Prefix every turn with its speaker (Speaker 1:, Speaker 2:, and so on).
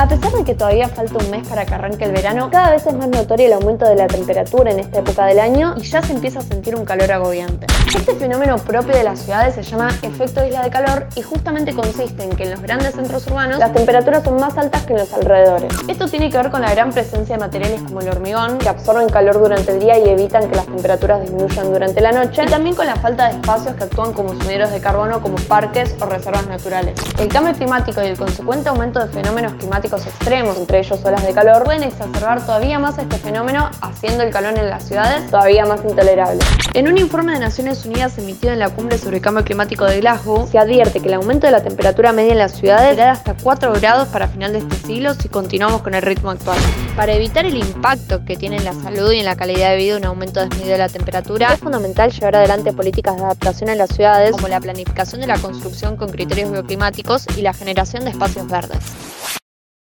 Speaker 1: A pesar de que todavía falta un mes para que arranque el verano, cada vez es más notorio el aumento de la temperatura en esta época del año y ya se empieza a sentir un calor agobiante. Este fenómeno propio de las ciudades se llama efecto isla de calor y justamente consiste en que en los grandes centros urbanos las temperaturas son más altas que en los alrededores. Esto tiene que ver con la gran presencia de materiales como el hormigón que absorben calor durante el día y evitan que las temperaturas disminuyan durante la noche y también con la falta de espacios que actúan como sumideros de carbono como parques o reservas naturales. El cambio climático y el consecuente aumento de fenómenos climáticos extremos, entre ellos olas de calor, pueden exacerbar todavía más este fenómeno, haciendo el calor en las ciudades todavía más intolerable. En un informe de Naciones Unidas emitido en la cumbre sobre el cambio climático de Glasgow, se advierte que el aumento de la temperatura media en las ciudades será de hasta 4 grados para final de este siglo si continuamos con el ritmo actual. Para evitar el impacto que tiene en la salud y en la calidad de vida un aumento desmedido de la temperatura, es fundamental llevar adelante políticas de adaptación en las ciudades como la planificación de la construcción con criterios bioclimáticos y la generación de espacios verdes.